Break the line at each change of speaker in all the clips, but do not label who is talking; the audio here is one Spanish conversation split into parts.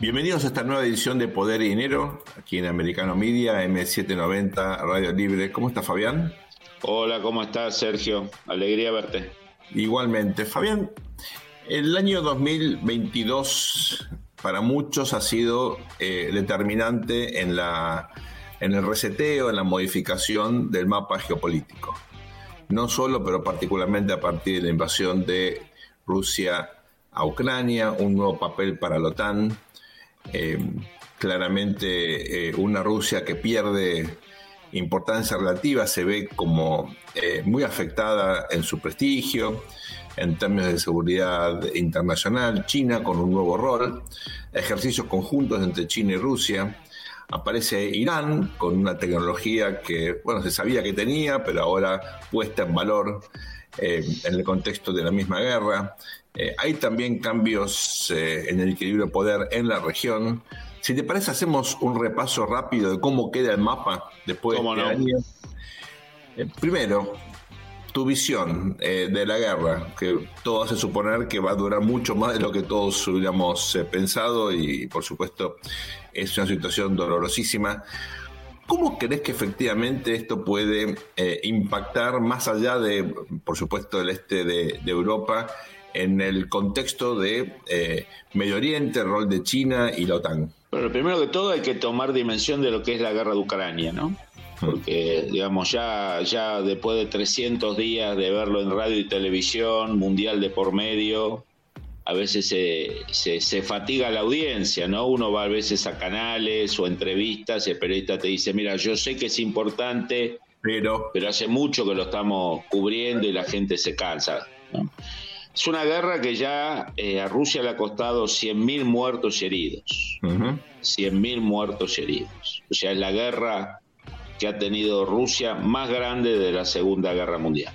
Bienvenidos a esta nueva edición de Poder y Dinero, aquí en Americano Media, M790, Radio Libre. ¿Cómo está Fabián?
Hola, ¿cómo estás Sergio? Alegría verte.
Igualmente. Fabián, el año 2022 para muchos ha sido eh, determinante en, la, en el reseteo, en la modificación del mapa geopolítico. No solo, pero particularmente a partir de la invasión de Rusia a Ucrania, un nuevo papel para la OTAN, eh, claramente eh, una Rusia que pierde importancia relativa se ve como eh, muy afectada en su prestigio, en términos de seguridad internacional, China con un nuevo rol, ejercicios conjuntos entre China y Rusia, aparece Irán con una tecnología que, bueno, se sabía que tenía, pero ahora puesta en valor en el contexto de la misma guerra, eh, hay también cambios eh, en el equilibrio de poder en la región. Si te parece, hacemos un repaso rápido de cómo queda el mapa después de este año. Eh, primero, tu visión de la guerra, que todo hace suponer que va a durar mucho más de lo que todos hubiéramos pensado y, por supuesto, es una situación dolorosísima. ¿Cómo crees que efectivamente esto puede impactar más allá de, por supuesto, el este de Europa en el contexto de eh, Medio Oriente, rol de China y la OTAN?
Bueno, primero que todo hay que tomar dimensión de lo que es la guerra de Ucrania, ¿no? Porque, digamos, ya, ya después de 300 días de verlo en radio y televisión, mundial de por medio, a veces se, se, fatiga la audiencia, ¿no? Uno va a veces a canales o entrevistas y el periodista te dice, mira, yo sé que es importante, pero, pero hace mucho que lo estamos cubriendo y la gente se cansa. ¿no? Es una guerra que ya eh, a Rusia le ha costado 100.000 muertos y heridos. 100.000 muertos y heridos. O sea, es la guerra que ha tenido Rusia más grande de la Segunda Guerra Mundial.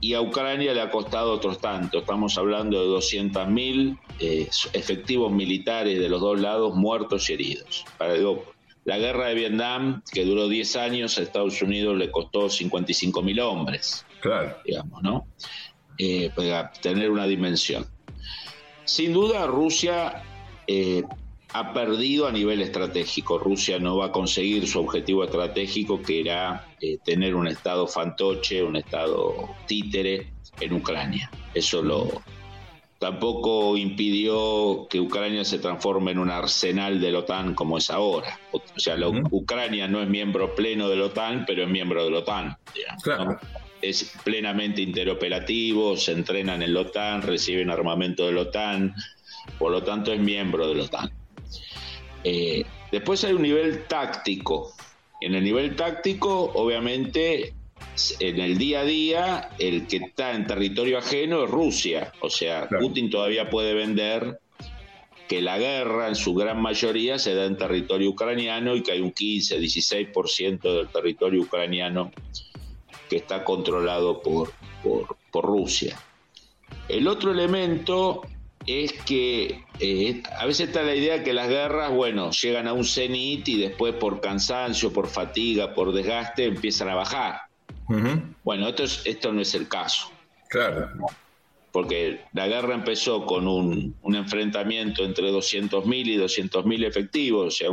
Y a Ucrania le ha costado otros tantos. Estamos hablando de 200.000 eh, efectivos militares de los dos lados muertos y heridos. Para, la guerra de Vietnam, que duró 10 años, a Estados Unidos le costó 55.000 hombres. Claro. Digamos, ¿no? Eh, tener una dimensión. Sin duda, Rusia eh, ha perdido a nivel estratégico. Rusia no va a conseguir su objetivo estratégico, que era eh, tener un Estado fantoche, un Estado títere en Ucrania. Eso lo, tampoco impidió que Ucrania se transforme en un arsenal de la OTAN como es ahora. O sea, Ucrania no es miembro pleno de la OTAN, pero es miembro de la OTAN. claro es plenamente interoperativo, se entrenan en la OTAN, reciben armamento de la OTAN, por lo tanto es miembro de la OTAN. Eh, después hay un nivel táctico. En el nivel táctico, obviamente, en el día a día, el que está en territorio ajeno es Rusia. O sea, Putin todavía puede vender que la guerra en su gran mayoría se da en territorio ucraniano y que hay un 15, 16% del territorio ucraniano que está controlado por, por, Rusia. El otro elemento es que eh, a veces está la idea que las guerras, bueno, llegan a un cenit y después por cansancio, por fatiga, por desgaste, empiezan a bajar. Bueno, esto, esto no es el caso. Claro. Porque la guerra empezó con un, un enfrentamiento entre 200.000 y 200.000 efectivos, o sea,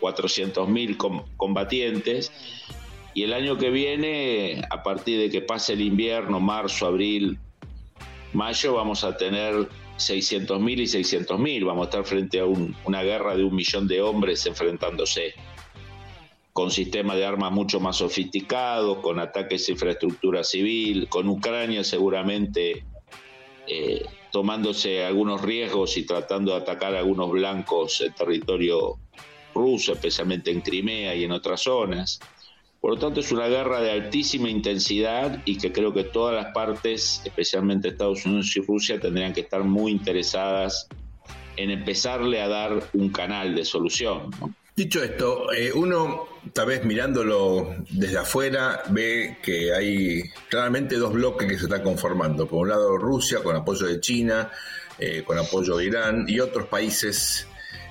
400.000 combatientes, y el año que viene, a partir de que pase el invierno, marzo, abril, mayo, vamos a tener 600.000 y 600.000. Vamos a estar frente a una guerra de un millón de hombres enfrentándose con sistemas de armas mucho más sofisticados, con ataques a infraestructura civil, con Ucrania seguramente eh, tomándose algunos riesgos y tratando de atacar a algunos blancos en territorio ruso, especialmente en Crimea y en otras zonas. Por lo tanto, es una guerra de altísima intensidad y que creo que todas las partes, especialmente Estados Unidos y Rusia, tendrían que estar muy interesadas en empezarle a dar un canal de solución.
Dicho esto, eh, uno tal vez mirándolo desde afuera ve que hay claramente dos bloques que se están conformando. Por un lado Rusia con apoyo de China, eh, con apoyo de Irán y otros países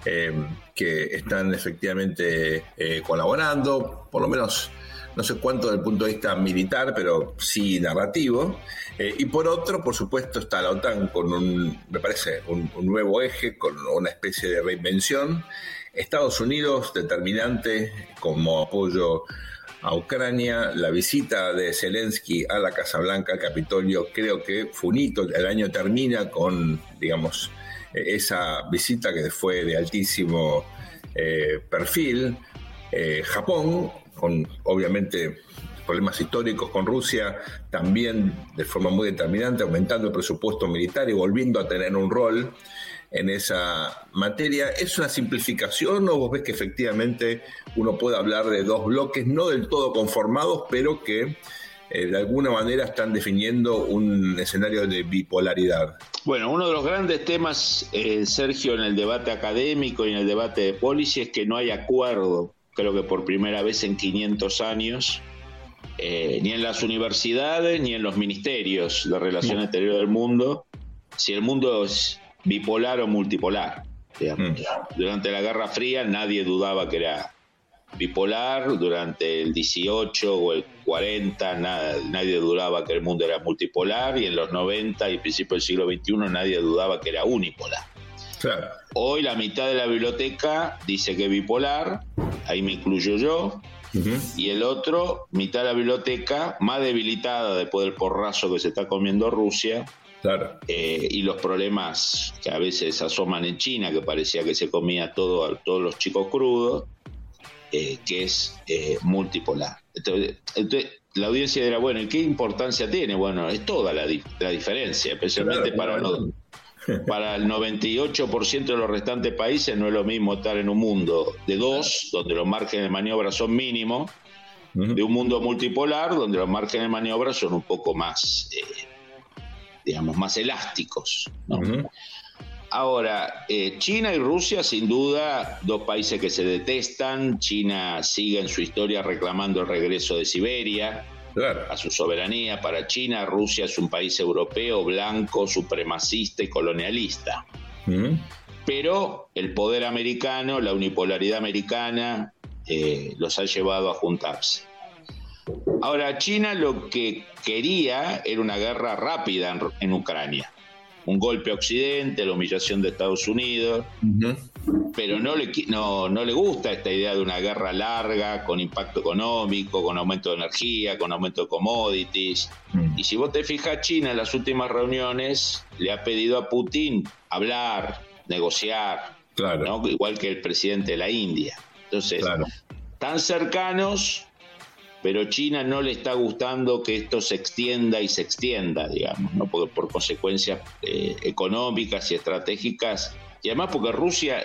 eh, que están efectivamente colaborando, por lo menos no sé cuánto desde el punto de vista militar, pero sí narrativo. Eh, y por otro, por supuesto, está la OTAN con un, me parece, un, nuevo eje, con una especie de reinvención. Estados Unidos determinante como apoyo a Ucrania, la visita de Zelensky a la Casa Blanca, al Capitolio, creo que fue un. El año termina con, digamos, esa visita que fue de altísimo eh, perfil. Eh, Japón, con obviamente problemas históricos con Rusia, también de forma muy determinante, aumentando el presupuesto militar y volviendo a tener un rol en esa materia. ¿Es una simplificación o vos ves que efectivamente uno puede hablar de dos bloques no del todo conformados, pero que eh, de alguna manera están definiendo un escenario de bipolaridad?
Bueno, uno de los grandes temas, eh, Sergio, en el debate académico y en el debate de policy es que no hay acuerdo, creo que por primera vez en 500 años, eh, ni en las universidades ni en los ministerios de Relaciones Exteriores del mundo, si el mundo es bipolar o multipolar. Mm. Durante la Guerra Fría nadie dudaba que era bipolar, durante el 18 o el 40 nadie dudaba que el mundo era multipolar y en los 90 y principios del siglo XXI nadie dudaba que era unipolar. Hoy la mitad de la biblioteca dice que es bipolar, ahí me incluyo yo, y el otro, mitad de la biblioteca, más debilitada después del porrazo que se está comiendo Rusia, eh, y los problemas que a veces asoman en China, que parecía que se comía todo a todos los chicos crudos, eh, que es eh, multipolar. Entonces, la audiencia dirá, bueno, ¿y qué importancia tiene? Bueno, es toda la, diferencia, especialmente para, para el 98% de los restantes países no es lo mismo estar en un mundo de dos, donde los márgenes de maniobra son mínimos, de un mundo multipolar, donde los márgenes de maniobra son un poco más, eh, digamos, más elásticos. Ahora, eh, China y Rusia, sin duda, dos países que se detestan. China sigue en su historia reclamando el regreso de Siberia a su soberanía. Para China, Rusia es un país europeo, blanco, supremacista y colonialista. Pero el poder americano, la unipolaridad americana, eh, los ha llevado a juntarse. Ahora, China lo que quería era una guerra rápida en Ucrania un golpe a Occidente, la humillación de Estados Unidos, pero no le, no, no le gusta esta idea de una guerra larga, con impacto económico, con aumento de energía, con aumento de commodities. Mm. Y si vos te fijas, China en las últimas reuniones le ha pedido a Putin hablar, negociar, claro. igual que el presidente de la India. Entonces, tan cercanos, pero China no le está gustando que esto se extienda y se extienda, digamos, ¿no? por, por consecuencias eh, económicas y estratégicas, y además porque Rusia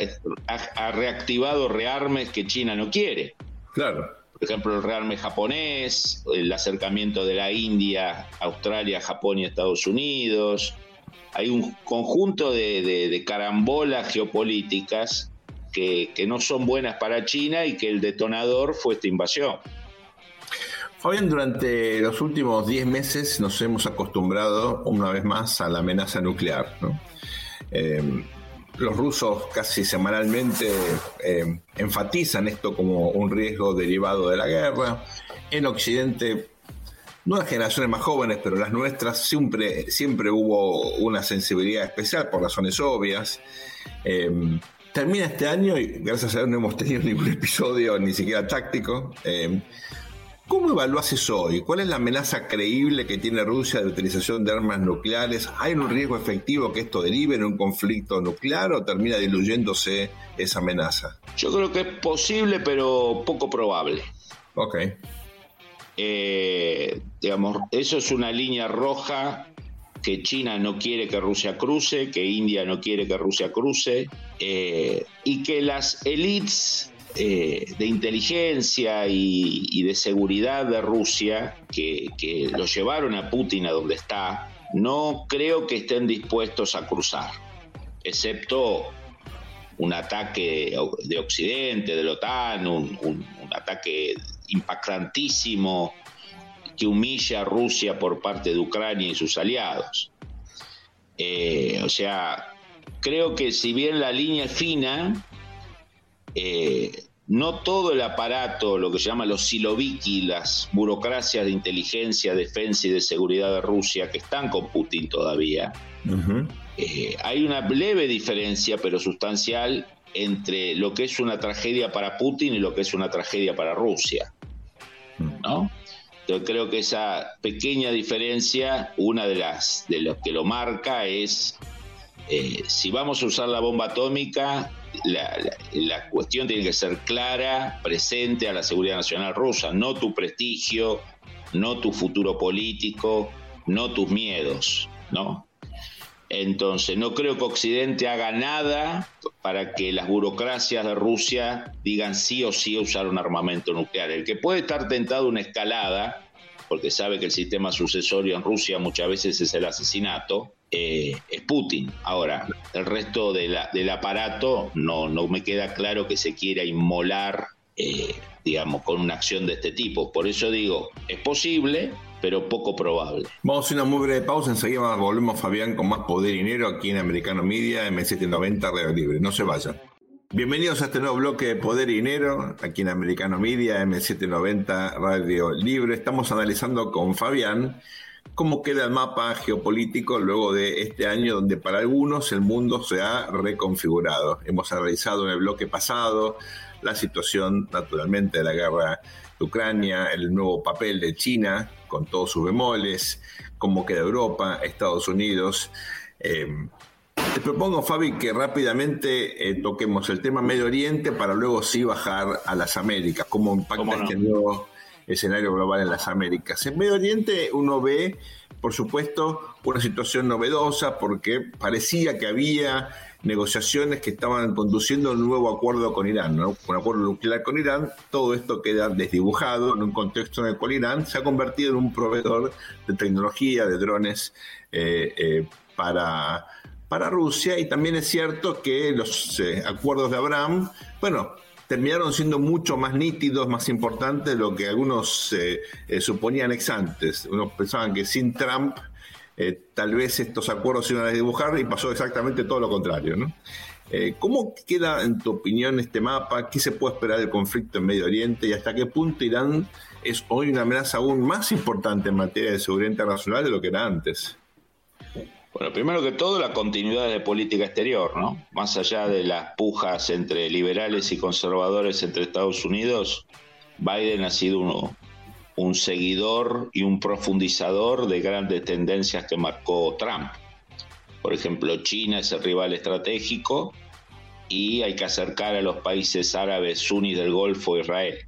ha, reactivado rearmes que China no quiere.
Claro.
Por ejemplo, el rearme japonés, el acercamiento de la India, Australia, Japón y Estados Unidos. Hay un conjunto de, carambolas geopolíticas que, que no son buenas para China y que el detonador fue esta invasión.
Fabián, durante los últimos 10 meses nos hemos acostumbrado una vez más a la amenaza nuclear. Eh, los rusos casi semanalmente eh, enfatizan esto como un riesgo derivado de la guerra. En Occidente, no las generaciones más jóvenes, pero las nuestras, siempre, siempre hubo una sensibilidad especial por razones obvias. Eh, termina este año y gracias a Dios no hemos tenido ningún episodio ni siquiera táctico. ¿Cómo evalúas eso hoy? ¿Cuál es la amenaza creíble que tiene Rusia de utilización de armas nucleares? ¿Hay un riesgo efectivo que esto derive en un conflicto nuclear o termina diluyéndose esa amenaza?
Yo creo que es posible, pero poco probable.
Ok.
Eh, digamos, eso es una línea roja que China no quiere que Rusia cruce, que India no quiere que Rusia cruce, eh, y que las élites eh, de inteligencia y, de seguridad de Rusia que, lo llevaron a Putin a donde está, no creo que estén dispuestos a cruzar, excepto un ataque de Occidente, de la OTAN, un, ataque impactantísimo que humilla a Rusia por parte de Ucrania y sus aliados. Eh, o sea, creo que si bien la línea es fina, eh, no todo el aparato, lo que se llama los siloviki, las burocracias de inteligencia, defensa y de seguridad de Rusia, que están con Putin todavía, eh, hay una leve diferencia, pero sustancial, entre lo que es una tragedia para Putin y lo que es una tragedia para Rusia. ¿no? Entonces creo que esa pequeña diferencia, una de las de los que lo marca es eh, si vamos a usar la bomba atómica, la, cuestión tiene que ser clara, presente a la seguridad nacional rusa, no tu prestigio, no tu futuro político, no tus miedos, ¿no? Entonces, no creo que Occidente haga nada para que las burocracias de Rusia digan sí o sí a usar un armamento nuclear. El que puede estar tentado una escalada, porque sabe que el sistema sucesorio en Rusia muchas veces es el asesinato, eh, es Putin. Ahora, el resto del aparato no, no me queda claro que se quiera inmolar, eh, digamos, con una acción de este tipo. Por eso digo, es posible, pero poco probable.
Vamos a hacer una muy breve pausa, enseguida volvemos Fabián con más poder y dinero aquí en Americano Media, M790 Radio Libre. No se vayan. Bienvenidos a este nuevo bloque de Poder y Dinero, aquí en Americano Media, M790 Radio Libre. Estamos analizando con Fabián cómo queda el mapa geopolítico luego de este año donde para algunos el mundo se ha reconfigurado. Hemos analizado en el bloque pasado la situación naturalmente de la guerra de Ucrania, el nuevo papel de China con todos sus bemoles, cómo queda Europa, Estados Unidos. Eh, te propongo, Fabi, que rápidamente eh, toquemos el tema Medio Oriente para luego sí bajar a las Américas, cómo impacta este nuevo escenario global en las Américas. En Medio Oriente uno ve, por supuesto, una situación novedosa porque parecía que había negociaciones que estaban conduciendo un nuevo acuerdo con Irán, ¿no? un acuerdo nuclear con Irán. Todo esto queda desdibujado en un contexto en el cual Irán se ha convertido en un proveedor de tecnología, de drones eh, eh, para, para Rusia. Y también es cierto que los eh, acuerdos de Abraham, bueno, terminaron siendo mucho más nítidos, más importantes de lo que algunos eh, eh, suponían ex antes. Unos pensaban que sin Trump eh, tal vez estos acuerdos se iban a dibujar y pasó exactamente todo lo contrario. ¿no? ¿Cómo queda, en tu opinión, este mapa? ¿Qué se puede esperar del conflicto en Medio Oriente y hasta qué punto Irán es hoy una amenaza aún más importante en materia de seguridad internacional de lo que era antes?
Bueno, primero que todo, la continuidad de política exterior, ¿no? Más allá de las pujas entre liberales y conservadores entre Estados Unidos, Biden ha sido uno, un seguidor y un profundizador de grandes tendencias que marcó Trump. Por ejemplo, China es el rival estratégico y hay que acercar a los países árabes sunis del Golfo a Israel.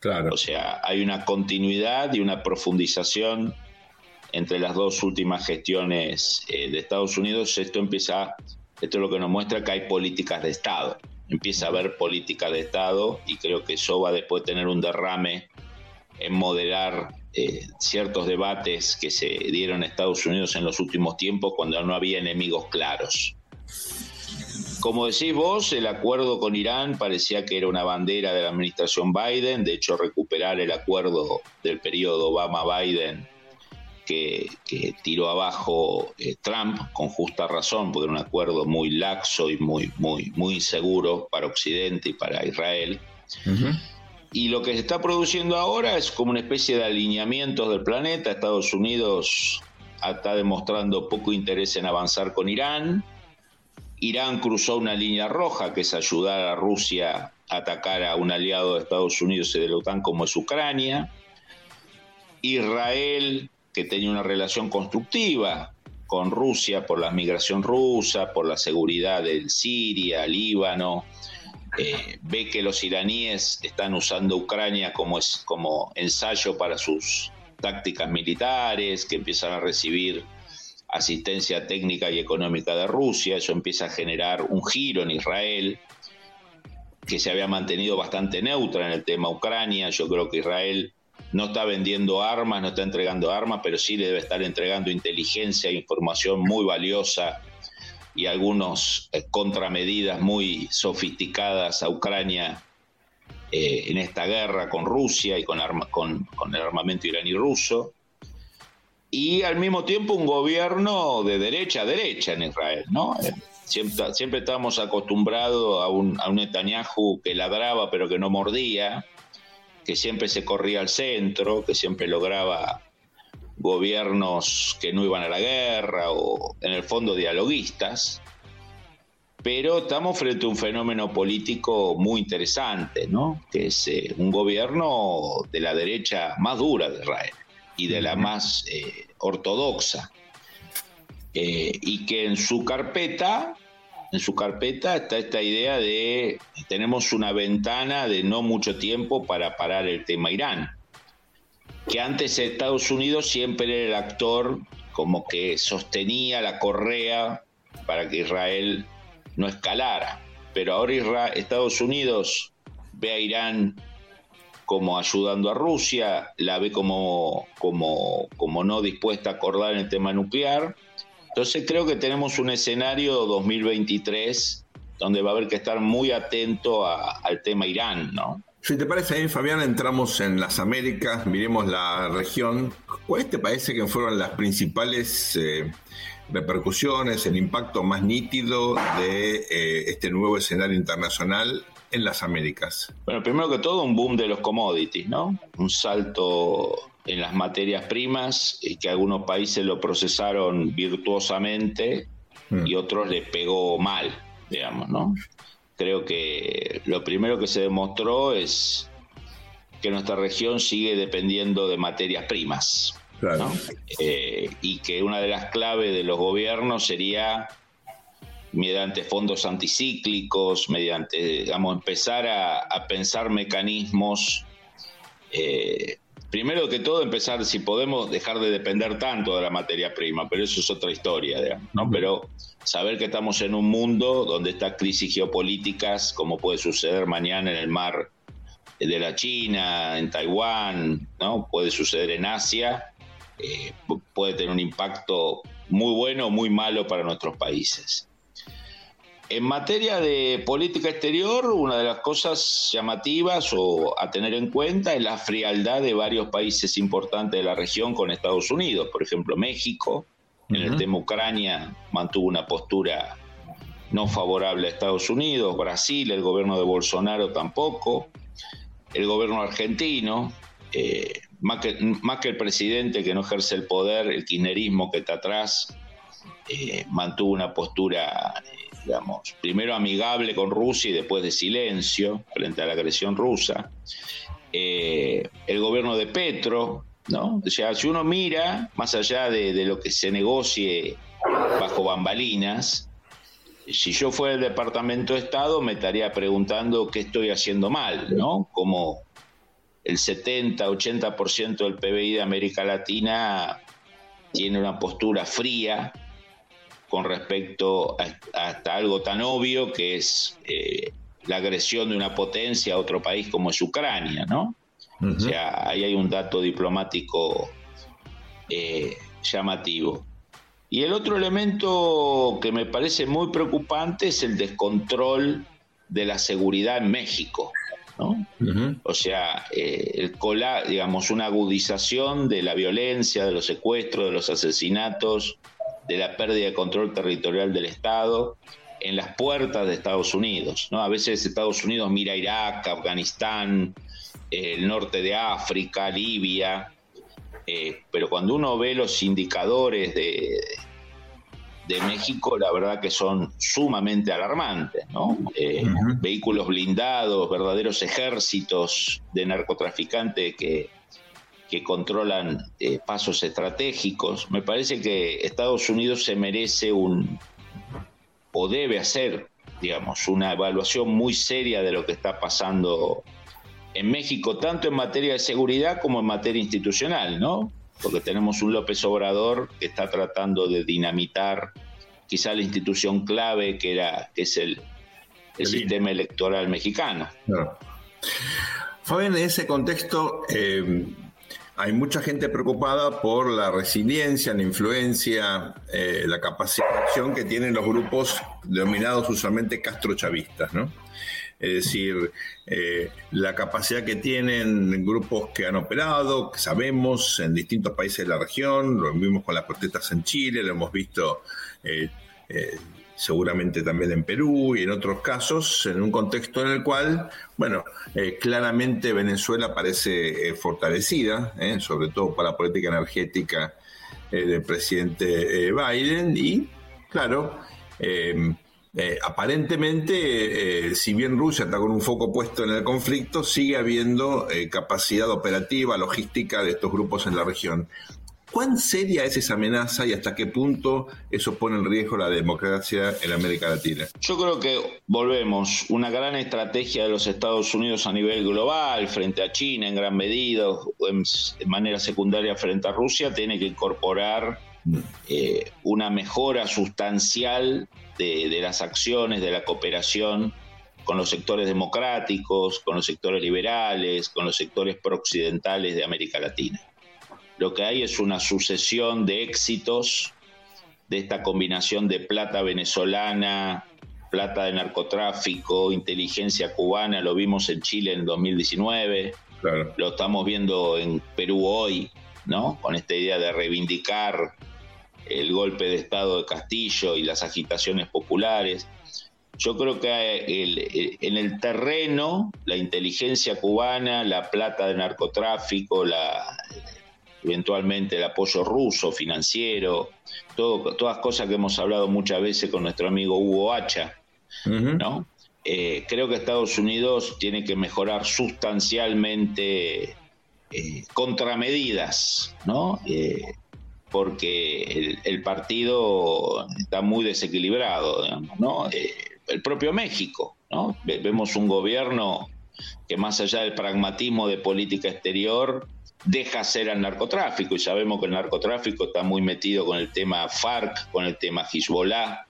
Claro. O sea, hay una continuidad y una profundización entre las dos últimas gestiones eh, de Estados Unidos, esto empieza, esto es lo que nos muestra que hay políticas de Estado. Empieza a haber políticas de Estado y creo que eso va después tener un derrame en moderar eh, ciertos debates que se dieron en Estados Unidos en los últimos tiempos cuando no había enemigos claros. Como decís vos, el acuerdo con Irán parecía que era una bandera de la administración Biden, de hecho recuperar el acuerdo del periodo Obama-Biden que, tiró abajo eh, Trump con justa razón, porque era un acuerdo muy laxo y muy, muy, muy inseguro para Occidente y para Israel. Y lo que se está produciendo ahora es como una especie de alineamiento del planeta. Estados Unidos está demostrando poco interés en avanzar con Irán. Irán cruzó una línea roja, que es ayudar a Rusia a atacar a un aliado de Estados Unidos y de la OTAN como es Ucrania. Israel que tenía una relación constructiva con Rusia por la migración rusa, por la seguridad de Siria, Líbano, eh, ve que los iraníes están usando Ucrania como, es, como ensayo para sus tácticas militares, que empiezan a recibir asistencia técnica y económica de Rusia, eso empieza a generar un giro en Israel, que se había mantenido bastante neutra en el tema Ucrania, yo creo que Israel no está vendiendo armas, no está entregando armas, pero sí debe estar entregando inteligencia e información muy valiosa y algunos eh, contramedidas muy sofisticadas a Ucrania eh, en esta guerra con Rusia y con, el armamento iraní ruso. Y al mismo tiempo un gobierno de derecha a derecha en Israel, ¿no? Siempre, siempre estábamos acostumbrados a un, a un Netanyahu que ladraba pero que no mordía, que siempre se corría al centro, que siempre lograba gobiernos que no iban a la guerra o en el fondo dialoguistas, pero estamos frente a un fenómeno político muy interesante, ¿no? que es eh, un gobierno de la derecha más dura de Israel y de la más eh, ortodoxa, eh, y que en su carpeta, en su carpeta está esta idea de tenemos una ventana de no mucho tiempo para parar el tema Irán que antes Estados Unidos siempre era el actor como que sostenía la correa para que Israel no escalara. Pero ahora Estados Unidos ve a Irán como ayudando a Rusia, la ve como, como, como no dispuesta a acordar en el tema nuclear. Entonces creo que tenemos un escenario 2023 donde va a haber que estar muy atento al tema Irán, ¿no?
Si te parece bien, Fabián, entramos en las Américas, miremos la región. ¿Cuáles te parece que fueron las principales eh, repercusiones, el impacto más nítido de eh, este nuevo escenario internacional en las Américas?
Bueno, primero que todo, un boom de los commodities, ¿no? Un salto en las materias primas, y que algunos países lo procesaron virtuosamente mm. y otros le pegó mal, digamos, ¿no? creo que lo primero que se demostró es que nuestra región sigue dependiendo de materias primas. Eh, y que una de las claves de los gobiernos sería mediante fondos anticíclicos, mediante, digamos, empezar a, pensar mecanismos eh, primero que todo empezar si podemos dejar de depender tanto de la materia prima, pero eso es otra historia, ¿no? Pero saber que estamos en un mundo donde estas crisis geopolíticas, como puede suceder mañana en el mar de la China, en Taiwán, ¿no? Puede suceder en Asia, eh, puede tener un impacto muy bueno o muy malo para nuestros países. En materia de política exterior, una de las cosas llamativas o a tener en cuenta es la frialdad de varios países importantes de la región con Estados Unidos. Por ejemplo, México, en el tema Ucrania, mantuvo una postura no favorable a Estados Unidos. Brasil, el gobierno de Bolsonaro tampoco. El gobierno argentino, eh, más, que, el presidente que no ejerce el poder, el kirchnerismo que está atrás, eh, mantuvo una postura digamos, primero amigable con Rusia y después de silencio frente a la agresión rusa. Eh, el gobierno de Petro, ¿no? O sea, si uno mira, más allá de, lo que se negocie bajo bambalinas, si yo fuera el Departamento de Estado me estaría preguntando qué estoy haciendo mal, ¿no? Como el 70-80% del PBI de América Latina tiene una postura fría con respecto a, hasta algo tan obvio que es eh, la agresión de una potencia a otro país como es Ucrania, ¿no? O sea, ahí hay un dato diplomático eh, llamativo. Y el otro elemento que me parece muy preocupante es el descontrol de la seguridad en México. ¿no? O sea, eh, el cola, digamos, una agudización de la violencia, de los secuestros, de los asesinatos, de la pérdida de control territorial del Estado en las puertas de Estados Unidos. ¿no? A veces Estados Unidos mira Irak, Afganistán, el norte de África, Libia, eh, pero cuando uno ve los indicadores de, de México, la verdad que son sumamente alarmantes, ¿no? Eh, vehículos blindados, verdaderos ejércitos de narcotraficantes que, que controlan eh, pasos estratégicos. Me parece que Estados Unidos se merece un, o debe hacer, digamos, una evaluación muy seria de lo que está pasando en México, tanto en materia de seguridad como en materia institucional, ¿no? Porque tenemos un López Obrador que está tratando de dinamitar quizá la institución clave que era que es el, sistema electoral mexicano.
Fabián, en ese contexto, eh, hay mucha gente preocupada por la resiliencia, la influencia, eh, la capacidad de acción que tienen los grupos denominados usualmente castrochavistas, ¿no? Es decir, eh, la capacidad que tienen grupos que han operado, que sabemos, en distintos países de la región, lo vimos con las protestas en Chile, lo hemos visto eh, seguramente también en Perú y en otros casos, en un contexto en el cual, bueno, eh, claramente Venezuela parece eh, fortalecida, eh, sobre todo para la política energética del presidente Biden y, claro, aparentemente, si bien Rusia está con un foco puesto en el conflicto, sigue habiendo capacidad operativa, logística de estos grupos en la región. ¿Cuán seria es esa amenaza y hasta qué punto eso pone en riesgo la democracia en América Latina?
Yo creo que volvemos, una gran estrategia de los Estados Unidos a nivel global frente a China en gran medida, en, manera secundaria frente a Rusia, tiene que incorporar eh, una mejora sustancial de, de las acciones, de la cooperación con los sectores democráticos, con los sectores liberales, con los sectores prooccidentales de América Latina lo que hay es una sucesión de éxitos de esta combinación de plata venezolana, plata de narcotráfico, inteligencia cubana, lo vimos en Chile en 2019, lo estamos viendo en Perú hoy, ¿no? Con esta idea de reivindicar el golpe de Estado de Castillo y las agitaciones populares. Yo creo que en el terreno, la inteligencia cubana, la plata de narcotráfico, la, eventualmente el apoyo ruso, financiero, todo, todas cosas que hemos hablado muchas veces con nuestro amigo Hugo Hacha, ¿no? Eh, creo que Estados Unidos tiene que mejorar sustancialmente eh, contramedidas, ¿no? Eh, porque el, partido está muy desequilibrado, ¿no? el propio México, ¿no? Vemos un gobierno que más allá del pragmatismo de política exterior, deja ser al narcotráfico y sabemos que el narcotráfico está muy metido con el tema FARC, con el tema Hezbollah,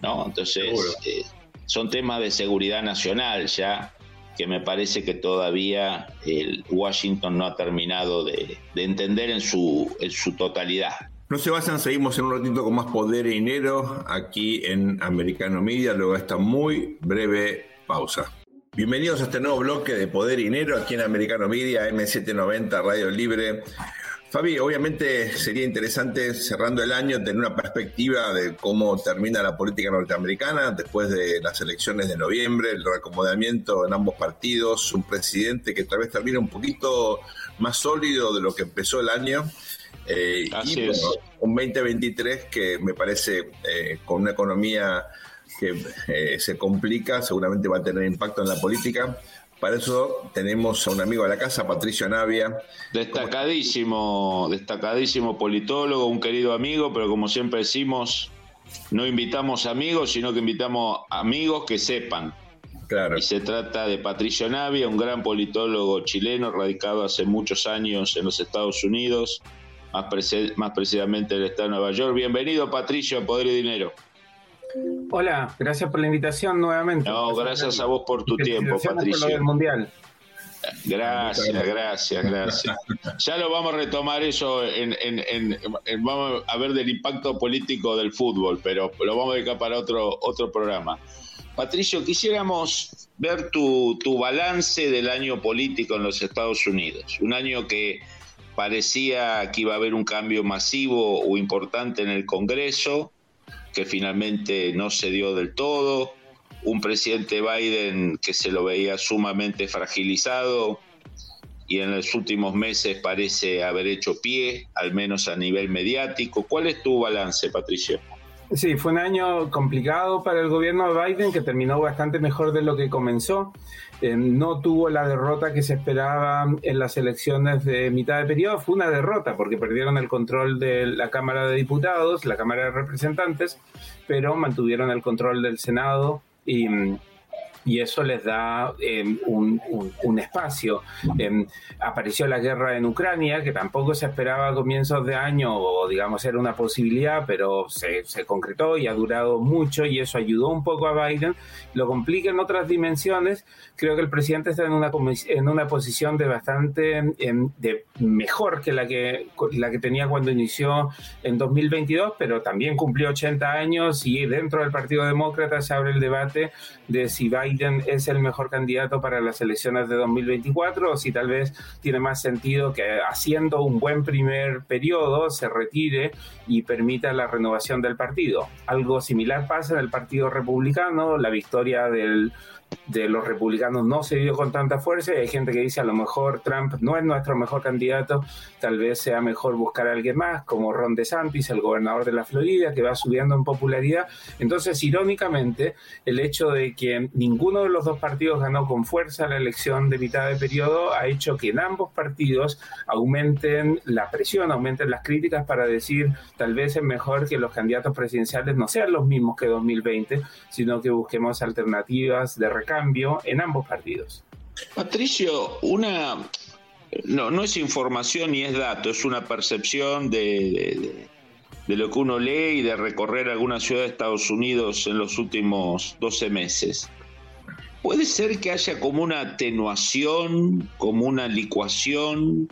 ¿no? Entonces, eh, son temas de seguridad nacional ya que me parece que todavía el Washington no ha terminado de, entender en su, en su totalidad.
No se vayan, seguimos en un ratito con más poder y dinero aquí en Americano Media, luego esta muy breve pausa. Bienvenidos a este nuevo bloque de Poder y Dinero aquí en Americano Media, M790 Radio Libre. Fabi, obviamente sería interesante cerrando el año tener una perspectiva de cómo termina la política norteamericana después de las elecciones de noviembre, el reacomodamiento en ambos partidos, un presidente que tal vez termine un poquito más sólido de lo que empezó el año. Eh, y un 2023 que me parece eh, con una economía que eh, se complica, seguramente va a tener impacto en la política. Para eso tenemos a un amigo de la casa, Patricio Navia.
Destacadísimo, destacadísimo politólogo, un querido amigo, pero como siempre decimos, no invitamos amigos, sino que invitamos amigos que sepan. Claro. Y se trata de Patricio Navia, un gran politólogo chileno, radicado hace muchos años en los Estados Unidos, más, más precisamente en el estado de Nueva York. Bienvenido, Patricio, a Poder y Dinero.
Hola, gracias por la invitación nuevamente.
No, gracias a vos por tu tiempo, Patricio.
Mundial.
Gracias, gracias, gracias. Ya lo vamos a retomar eso, en, vamos a ver del impacto político del fútbol, pero lo vamos a dejar para otro, otro programa. Patricio, quisiéramos ver tu, tu balance del año político en los Estados Unidos. Un año que parecía que iba a haber un cambio masivo o importante en el Congreso, que finalmente no se dio del todo, un presidente Biden que se lo veía sumamente fragilizado y en los últimos meses parece haber hecho pie, al menos a nivel mediático. ¿Cuál es tu balance, Patricio?
Sí, fue un año complicado para el gobierno de Biden que terminó bastante mejor de lo que comenzó. Eh, no tuvo la derrota que se esperaba en las elecciones de mitad de periodo. Fue una derrota porque perdieron el control de la Cámara de Diputados, la Cámara de Representantes, pero mantuvieron el control del Senado y y eso les da em, un, espacio. Em, apareció la guerra en Ucrania, que tampoco se esperaba a comienzos de año, o digamos era una posibilidad, pero se, concretó y ha durado mucho y eso ayudó un poco a Biden. Lo complica en otras dimensiones. Creo que el presidente está en una, en una posición de bastante em, de mejor que la que, la que tenía cuando inició en 2022, pero también cumplió 80 años y dentro del Partido Demócrata se abre el debate de si Biden Es el mejor candidato para las elecciones de 2024 o si tal vez tiene más sentido que haciendo un buen primer periodo se retire y permita la renovación del partido. Algo similar pasa en el Partido Republicano, la victoria del de los republicanos no se dio con tanta fuerza hay gente que dice a lo mejor Trump no es nuestro mejor candidato, tal vez sea mejor buscar a alguien más como Ron DeSantis, el gobernador de la Florida, que va subiendo en popularidad. Entonces, irónicamente, el hecho de que ninguno de los dos partidos ganó con fuerza la elección de mitad de periodo ha hecho que en ambos partidos aumenten la presión, aumenten las críticas para decir tal vez es mejor que los candidatos presidenciales no sean los mismos que 2020, sino que busquemos alternativas de cambio en ambos partidos.
Patricio, una no, no es información ni es dato, es una percepción de, de, lo que uno lee y de recorrer alguna ciudad de Estados Unidos en los últimos 12 meses. ¿Puede ser que haya como una atenuación, como una licuación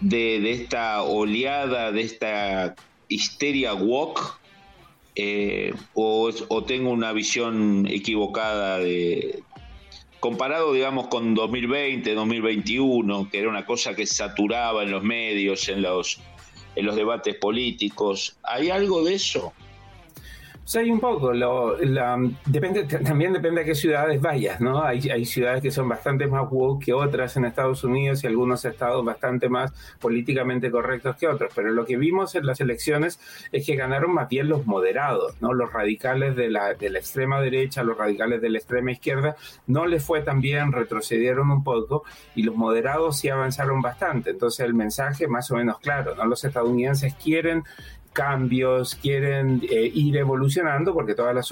de, de esta oleada, de esta histeria walk eh, o, tengo una visión equivocada de comparado digamos con 2020, 2021, que era una cosa que saturaba en los medios, en los en los debates políticos, ¿hay algo de eso?
Sí, un poco. Lo, depende, también depende a qué ciudades vayas, ¿no? Hay, hay ciudades que son bastante más woke que otras en Estados Unidos y algunos estados bastante más políticamente correctos que otros. Pero lo que vimos en las elecciones es que ganaron más bien los moderados, ¿no? Los radicales de la, de la extrema derecha, los radicales de la extrema izquierda, no les fue tan bien, retrocedieron un poco y los moderados sí avanzaron bastante. Entonces el mensaje más o menos claro, ¿no? Los estadounidenses quieren cambios, quieren eh, ir evolucionando, porque todas las,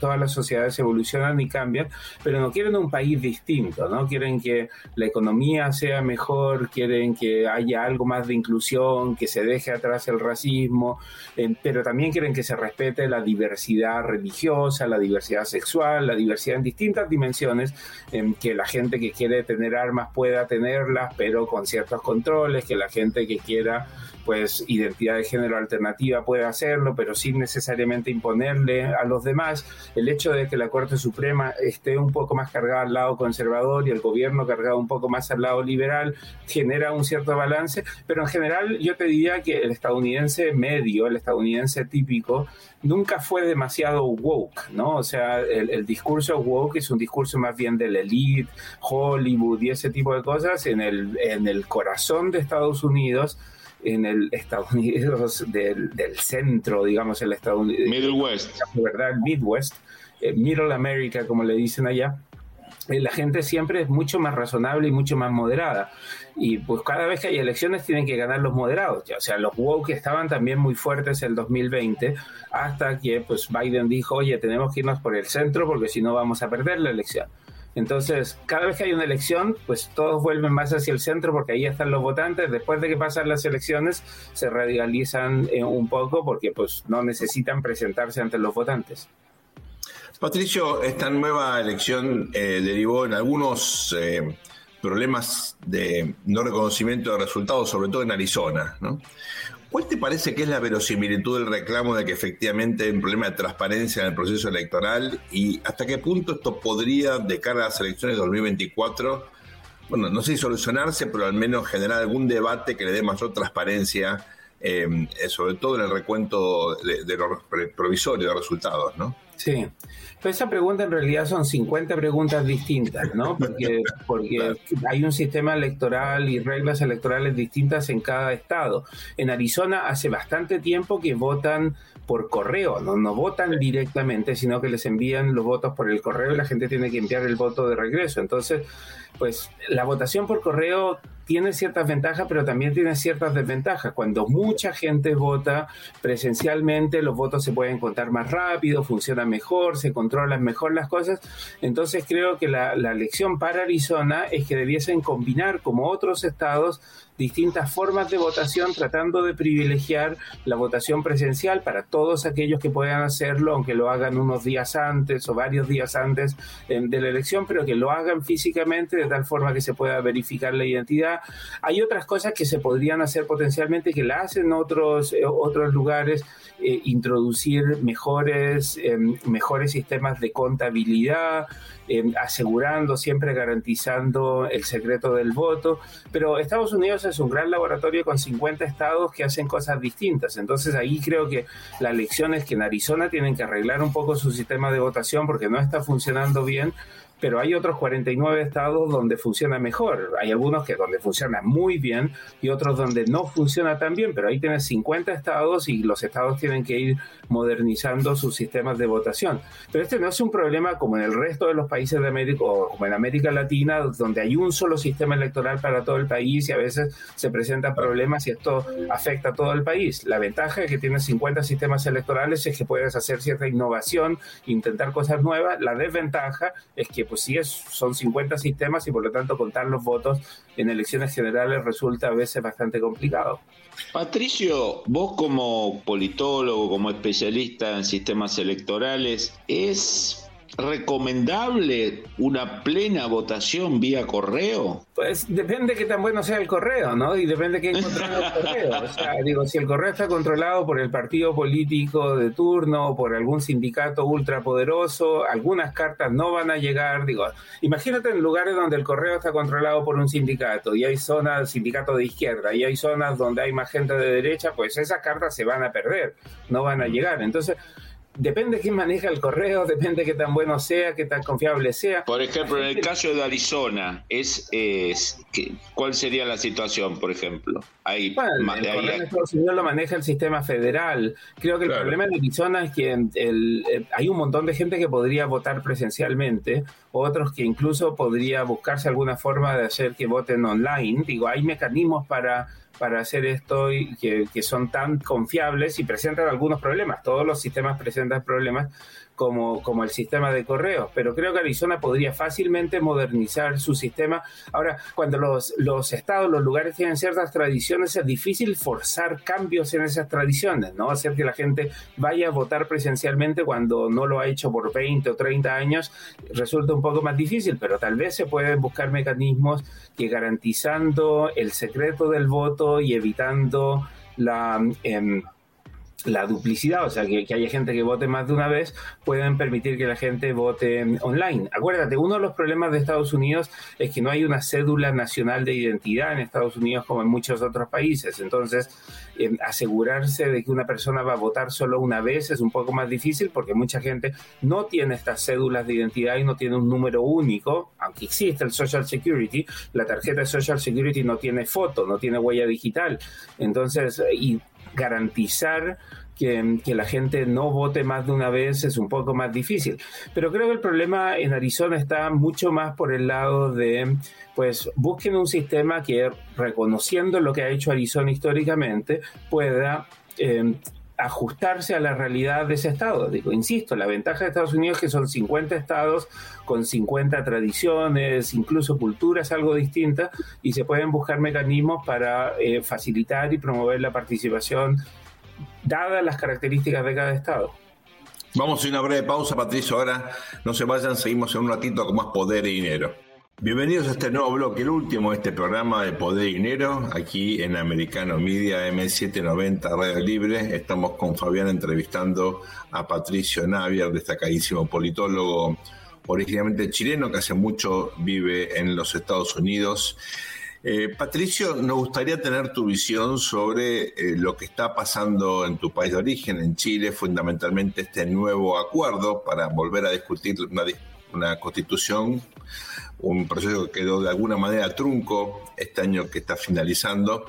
todas las sociedades evolucionan y cambian, pero no quieren un país distinto, ¿no? Quieren que la economía sea mejor, quieren que haya algo más de inclusión, que se deje atrás el racismo, eh, pero también quieren que se respete la diversidad religiosa, la diversidad sexual, la diversidad en distintas dimensiones, en que la gente que quiere tener armas pueda tenerlas, pero con ciertos controles, que la gente que quiera pues identidad de género alternativa puede hacerlo, pero sin necesariamente imponerle a los demás. El hecho de que la Corte Suprema esté un poco más cargada al lado conservador y el gobierno cargado un poco más al lado liberal genera un cierto balance, pero en general yo te diría que el estadounidense medio, el estadounidense típico, nunca fue demasiado woke, ¿no? O sea, el, discurso woke es un discurso más bien de la elite, Hollywood y ese tipo de cosas en el, en el corazón de Estados Unidos en el Estados Unidos del, centro, digamos, el Estados Unidos.
Middle West.
¿Verdad? Midwest, eh, Middle America, como le dicen allá. Eh, la gente siempre es mucho más razonable y mucho más moderada. Y pues cada vez que hay elecciones tienen que ganar los moderados. O sea, los woke estaban también muy fuertes el 2020 hasta que pues Biden dijo, oye, tenemos que irnos por el centro porque si no vamos a perder la elección. Entonces, cada vez que hay una elección, pues todos vuelven más hacia el centro porque ahí están los votantes. Después de que pasan las elecciones, se radicalizan eh, un poco porque pues no necesitan presentarse ante los votantes.
Patricio, esta nueva elección eh, derivó en algunos eh, problemas de no reconocimiento de resultados, sobre todo en Arizona. ¿no? ¿Cuál te parece que es la verosimilitud del reclamo de que efectivamente hay un problema de transparencia en el proceso electoral y hasta qué punto esto podría, de cara a las elecciones de 2024, bueno, no sé si solucionarse, pero al menos generar algún debate que le dé mayor transparencia, eh, sobre todo en el recuento de, de los provisorios de resultados, ¿no?
Sí, pero esa pregunta en realidad son 50 preguntas distintas, ¿no? Porque, porque hay un sistema electoral y reglas electorales distintas en cada estado. En Arizona hace bastante tiempo que votan por correo, no, no votan directamente, sino que les envían los votos por el correo y la gente tiene que enviar el voto de regreso. Entonces, pues la votación por correo tiene ciertas ventajas, pero también tiene ciertas desventajas. Cuando mucha gente vota presencialmente, los votos se pueden contar más rápido, funcionan mejor, se controlan mejor las cosas. Entonces creo que la, la elección para Arizona es que debiesen combinar, como otros estados, distintas formas de votación, tratando de privilegiar la votación presencial para todos aquellos que puedan hacerlo, aunque lo hagan unos días antes o varios días antes de la elección, pero que lo hagan físicamente de tal forma que se pueda verificar la identidad. Hay otras cosas que se podrían hacer potencialmente que la hacen otros, eh, otros lugares, eh, introducir mejores, em, mejores sistemas de contabilidad, em, asegurando, siempre garantizando el secreto del voto. Pero Estados Unidos es un gran laboratorio con 50 estados que hacen cosas distintas. Entonces ahí creo que la lección es que en Arizona tienen que arreglar un poco su sistema de votación porque no está funcionando bien pero hay otros 49 estados donde funciona mejor. Hay algunos que donde funciona muy bien y otros donde no funciona tan bien, pero ahí tienes 50 estados y los estados tienen que ir modernizando sus sistemas de votación. Pero este no es un problema como en el resto de los países de América o como en América Latina, donde hay un solo sistema electoral para todo el país y a veces se presentan problemas y esto afecta a todo el país. La ventaja de que tienes 50 sistemas electorales es que puedes hacer cierta innovación, intentar cosas nuevas. La desventaja es que pues sí es, son 50 sistemas y por lo tanto contar los votos en elecciones generales resulta a veces bastante complicado.
Patricio, vos como politólogo, como especialista en sistemas electorales, ¿es recomendable una plena votación vía correo?
Pues depende de qué tan bueno sea el correo, ¿no? Y depende de qué encontrar el correo. O sea, digo, si el correo está controlado por el partido político de turno, por algún sindicato ultrapoderoso, algunas cartas no van a llegar. Digo, imagínate en lugares donde el correo está controlado por un sindicato y hay zonas, sindicato de izquierda, y hay zonas donde hay más gente de derecha, pues esas cartas se van a perder, no van a llegar. Entonces, depende de quién maneja el correo, depende de qué tan bueno sea, qué tan confiable sea.
Por ejemplo, en el caso de Arizona, es, es ¿cuál sería la situación, por ejemplo?
Ahí, bueno, el correo en Estados Unidos lo maneja el sistema federal. Creo que el problema en Arizona es que el, eh, hay un montón de gente que podría votar presencialmente, otros que incluso podría buscarse alguna forma de hacer que voten online. Digo, hay mecanismos para para hacer esto y que, que, son tan confiables y presentan algunos problemas. Todos los sistemas presentan problemas, como, como el sistema de correos, pero creo que Arizona podría fácilmente modernizar su sistema. Ahora, cuando los, los estados, los lugares tienen ciertas tradiciones, es difícil forzar cambios en esas tradiciones, ¿no? Hacer que la gente vaya a votar presencialmente cuando no lo ha hecho por 20 o 30 años resulta un poco más difícil, pero tal vez se pueden buscar mecanismos que garantizando el secreto del voto y evitando la... Eh, la duplicidad, o sea, que, haya gente que vote más de una vez, pueden permitir que la gente vote online. Acuérdate, uno de los problemas de Estados Unidos es que no hay una cédula nacional de identidad en Estados Unidos como en muchos otros países. Entonces, asegurarse de que una persona va a votar solo una vez es un poco más difícil porque mucha gente no tiene estas cédulas de identidad y no tiene un número único, aunque existe el Social Security, la tarjeta de Social Security no tiene foto, no tiene huella digital. Entonces, y garantizar que, la gente no vote más de una vez es un poco más difícil. Pero creo que el problema en Arizona está mucho más por el lado de, pues, busquen un sistema que, reconociendo lo que ha hecho Arizona históricamente, pueda eh, ajustarse a la realidad de ese estado. Digo, insisto, la ventaja de Estados Unidos es que son 50 estados con 50 tradiciones, incluso culturas algo distintas, y se pueden buscar mecanismos para eh, facilitar y promover la participación, dadas las características de cada estado.
Vamos a una breve pausa, Patricio. Ahora no se vayan, seguimos en un ratito con más poder y dinero. Bienvenidos a este nuevo bloque, el último de este programa de Poder y Dinero, aquí en Americano Media M790 Radio Libre. Estamos con Fabián entrevistando a Patricio Navier, destacadísimo politólogo originalmente chileno que hace mucho vive en los Estados Unidos. Eh, Patricio, nos gustaría tener tu visión sobre eh, lo que está pasando en tu país de origen, en Chile, fundamentalmente este nuevo acuerdo para volver a discutir una, una constitución un proceso que quedó de alguna manera trunco este año que está finalizando.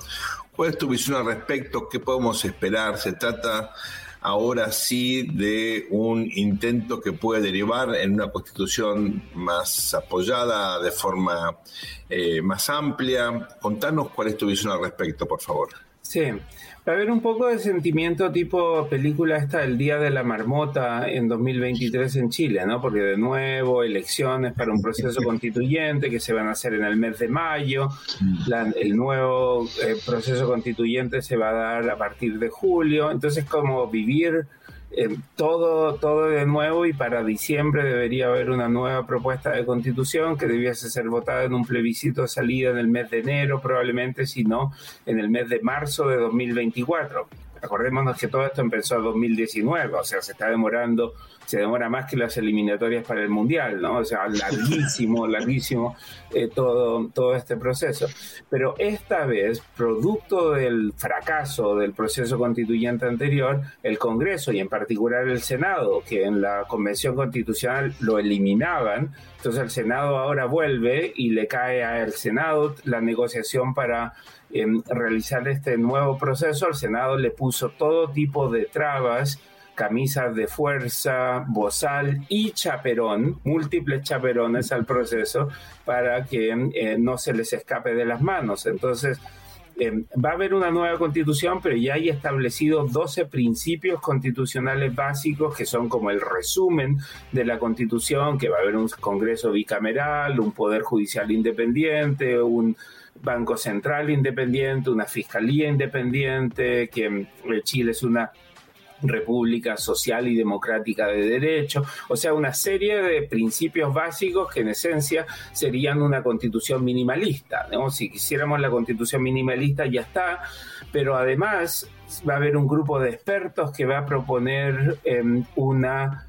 ¿Cuál es tu visión al respecto? ¿Qué podemos esperar? ¿Se trata ahora sí de un intento que puede derivar en una constitución más apoyada de forma eh, más amplia? Contanos cuál es tu visión al respecto, por favor.
Sí, a haber un poco de sentimiento tipo película esta El Día de la Marmota en 2023 en Chile, ¿no? Porque de nuevo elecciones para un proceso constituyente que se van a hacer en el mes de mayo, el nuevo eh, proceso constituyente se va a dar a partir de julio, entonces como vivir eh, todo, todo de nuevo y para diciembre debería haber una nueva propuesta de constitución que debiese ser votada en un plebiscito de salida en el mes de enero, probablemente, si no, en el mes de marzo de 2024. Acordémonos que todo esto empezó en 2019, o sea, se está demorando, se demora más que las eliminatorias para el Mundial, ¿no? O sea, larguísimo, larguísimo eh, todo, todo este proceso. Pero esta vez, producto del fracaso del proceso constituyente anterior, el Congreso y en particular el Senado, que en la Convención Constitucional lo eliminaban, entonces el Senado ahora vuelve y le cae al Senado la negociación para realizar este nuevo proceso, el Senado le puso todo tipo de trabas, camisas de fuerza, bozal y chaperón, múltiples chaperones al proceso para que eh, no se les escape de las manos. Entonces, em, va a haber una nueva constitución, pero ya hay establecidos 12 principios constitucionales básicos que son como el resumen de la constitución, que va a haber un Congreso bicameral, un Poder Judicial independiente, un Banco Central independiente, una Fiscalía independiente, que eh, Chile es una república social y democrática de derecho, o sea, una serie de principios básicos que en esencia serían una constitución minimalista. Si quisiéramos la constitución minimalista ya está, pero además va a haber un grupo de expertos que va a proponer em, una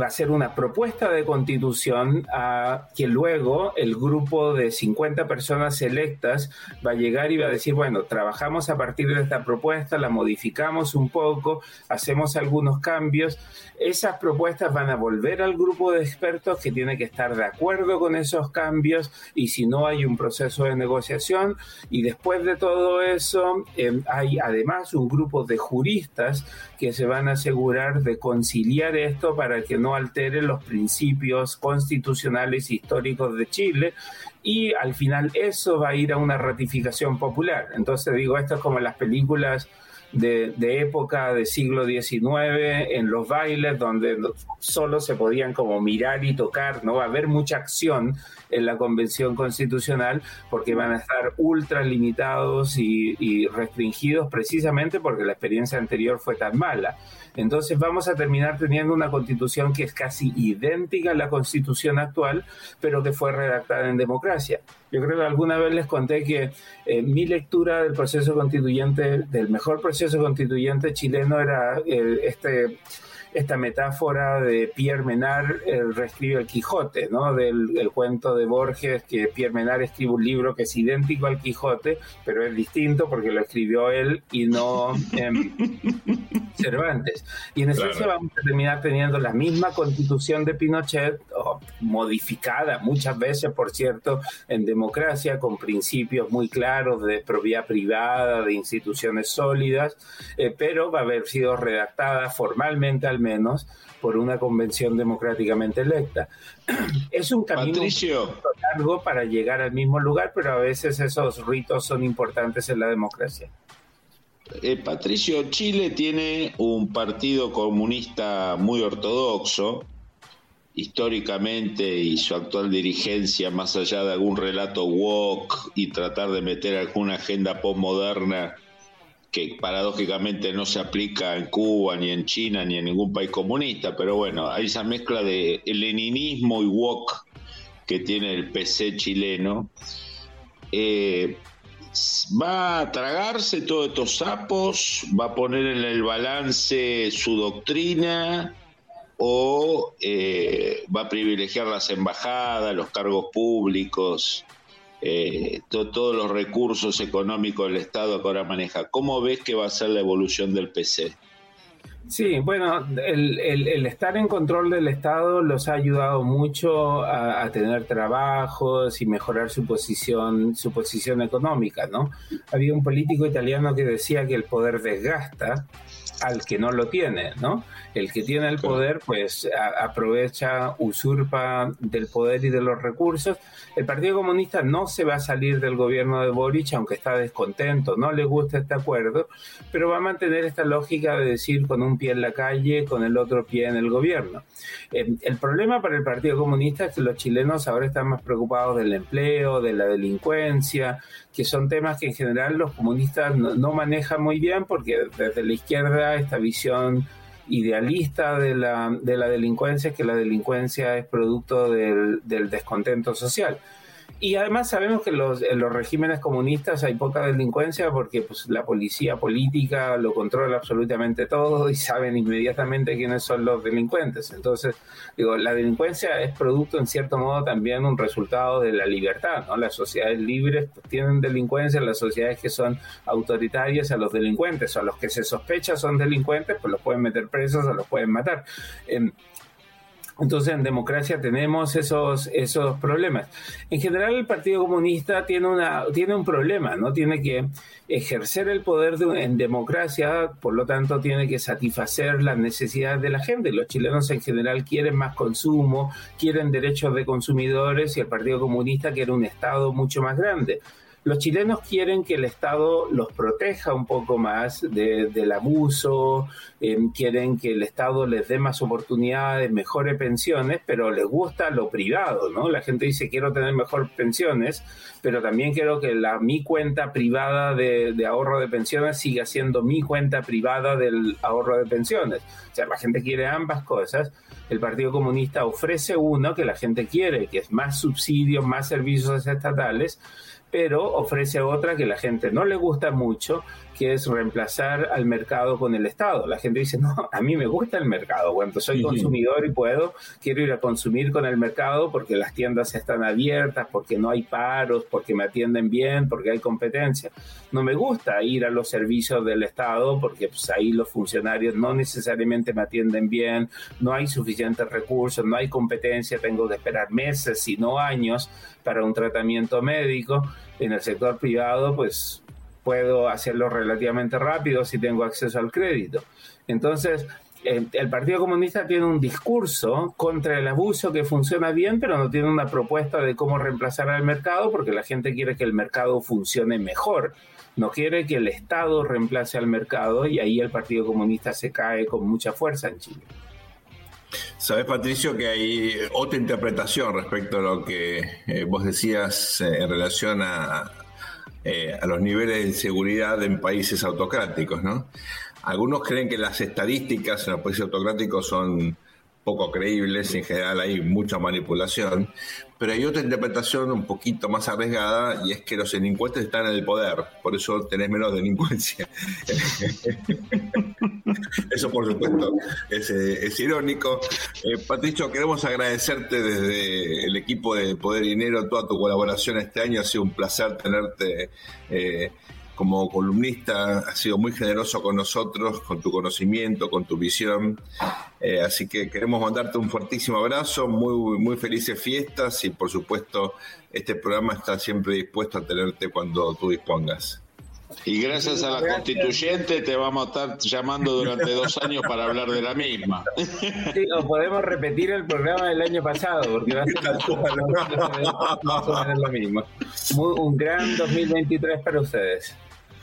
va a ser una propuesta de constitución a que luego el grupo de 50 personas electas va a llegar y va a decir, bueno, trabajamos a partir de esta propuesta, la modificamos un poco, hacemos algunos cambios. Esas propuestas van a volver al grupo de expertos que tiene que estar de acuerdo con esos cambios y si no hay un proceso de negociación y después de todo eso em, hay además un grupo de juristas que se van a asegurar de conciliar esto que no altere los principios constitucionales históricos de Chile y al final eso va a ir a una ratificación popular. Entonces digo, esto es como las películas de, época del siglo XIX en los bailes donde solo se podían como mirar y tocar, no va a haber mucha acción en la convención constitucional porque van a estar ultra limitados y restringidos precisamente porque la experiencia anterior fue tan mala. Entonces vamos a terminar teniendo una constitución que es casi idéntica a la constitución actual, pero que fue redactada en democracia. Yo creo que alguna vez les conté que eh, mi lectura del proceso constituyente, del mejor proceso constituyente chileno era eh, este esta metáfora de Pierre Menard reescribe el Quijote, ¿no? Del cuento de Borges, que Pierre Menard escribe un libro que es idéntico al Quijote, pero es distinto porque lo escribió él y no Cervantes. Y en esencia vamos a terminar teniendo la misma constitución de Pinochet, modificada muchas veces, por cierto, en democracia, con principios muy claros de propiedad privada, de instituciones sólidas, eh, pero va a haber sido redactada formalmente al menos por una convención democráticamente electa. Es un camino largo para llegar al mismo lugar, pero a veces esos ritos son importantes en la democracia.
Eh, Patricio, Chile tiene un partido comunista muy ortodoxo, históricamente y su actual dirigencia, más allá de algún relato woke y tratar de meter alguna agenda postmoderna que paradójicamente no se aplica en Cuba, ni en China, ni en ningún país comunista, pero bueno, hay esa mezcla de leninismo y wok que tiene el PC chileno. Eh, va a tragarse todos estos sapos, va a poner en el balance su doctrina o eh, va a privilegiar las embajadas, los cargos públicos. Eh, todos los recursos económicos del Estado que ahora maneja. ¿Cómo ves que va a ser la evolución del PC?
Sí, bueno, el, estar en control del Estado los ha ayudado mucho a, a, tener trabajos y mejorar su posición, su posición económica, ¿no? Había un político italiano que decía que el poder desgasta al que no lo tiene, ¿no? El que tiene el poder, pues aprovecha, usurpa del poder y de los recursos. El Partido Comunista no se va a salir del gobierno de Boric, aunque está descontento, no le gusta este acuerdo, pero va a mantener esta lógica de decir con un pie en la calle, con el otro pie en el gobierno. Eh, el problema para el Partido Comunista es que los chilenos ahora están más preocupados del empleo, de la delincuencia, que son temas que en general los comunistas no, manejan muy bien porque desde la izquierda esta visión idealista de la, de la delincuencia que la delincuencia es producto del, del descontento social. Y además sabemos que los, en los regímenes comunistas hay poca delincuencia porque pues, la policía política lo controla absolutamente todo y saben inmediatamente quiénes son los delincuentes. Entonces, digo, la delincuencia es producto en cierto modo también un resultado de la libertad, ¿no? Las sociedades libres pues, tienen delincuencia, las sociedades que son autoritarias a los delincuentes o a los que se sospecha son delincuentes, pues los pueden meter presos o los pueden matar. Em, entonces en democracia tenemos esos, esos problemas. En general el Partido Comunista tiene, una, tiene un problema, ¿no? Tiene que ejercer el poder en democracia, por lo tanto tiene que satisfacer las necesidades de la gente. Los chilenos en general quieren más consumo, quieren derechos de consumidores y el Partido Comunista quiere un Estado mucho más grande. Los chilenos quieren que el Estado los proteja un poco más del abuso, eh, quieren que el Estado les dé más oportunidades, mejores pensiones, pero les gusta lo privado, ¿no? La gente dice quiero tener mejores pensiones, pero también quiero que la, mi cuenta privada de, de ahorro de pensiones siga siendo mi cuenta privada del ahorro de pensiones. O sea, la gente quiere ambas cosas. El Partido Comunista ofrece uno que la gente quiere, que es más subsidios, más servicios estatales, pero ofrece otra que la gente no le gusta mucho, que es reemplazar al mercado con el Estado. La gente dice, no, a mí me gusta el mercado, cuando soy consumidor y puedo, quiero ir a consumir con el mercado porque las tiendas están abiertas, porque no hay paros, porque me atienden bien, porque hay competencia. No me gusta ir a los servicios del Estado porque pues, ahí los funcionarios no necesariamente me atienden bien, no hay suficientes recursos, no hay competencia, tengo que esperar meses, si no años para un tratamiento médico. En el sector privado, pues puedo hacerlo relativamente rápido si tengo acceso al crédito. Entonces, el Partido Comunista tiene un discurso contra el abuso que funciona bien, pero no tiene una propuesta de cómo reemplazar al mercado, porque la gente quiere que el mercado funcione mejor. No quiere que el Estado reemplace al mercado y ahí el Partido Comunista se cae con mucha fuerza en Chile.
Sabes, Patricio, que hay otra interpretación respecto a lo que eh, vos decías eh, en relación a, eh, a los niveles de seguridad en países autocráticos, ¿no? Algunos creen que las estadísticas en los países autocráticos son poco creíbles, en general hay mucha manipulación, pero hay otra interpretación un poquito más arriesgada y es que los delincuentes están en el poder, por eso tenés menos delincuencia. eso por supuesto es, eh, irónico. Eh, Patricio, queremos agradecerte desde el equipo de Poder Dinero toda tu colaboración este año, ha sido un placer tenerte. Eh, como columnista has sido muy generoso con nosotros, con tu conocimiento, con tu visión. Eh, así que queremos mandarte un fuertísimo abrazo, muy, muy felices fiestas y por supuesto este programa está siempre dispuesto a tenerte cuando tú dispongas.
Y gracias a la constituyente te vamos a estar llamando durante dos años para hablar de la misma.
Sí, o podemos repetir el programa del año pasado, porque va a ser lo mismo. un gran 2023 para ustedes.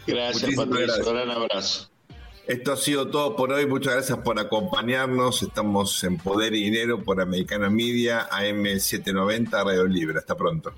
Gracias, Patricio. Un gran abrazo.
Esto ha sido todo por hoy. Muchas gracias por acompañarnos. Estamos en Poder y Dinero por Americana Media, AM790, Radio Libre. Hasta pronto.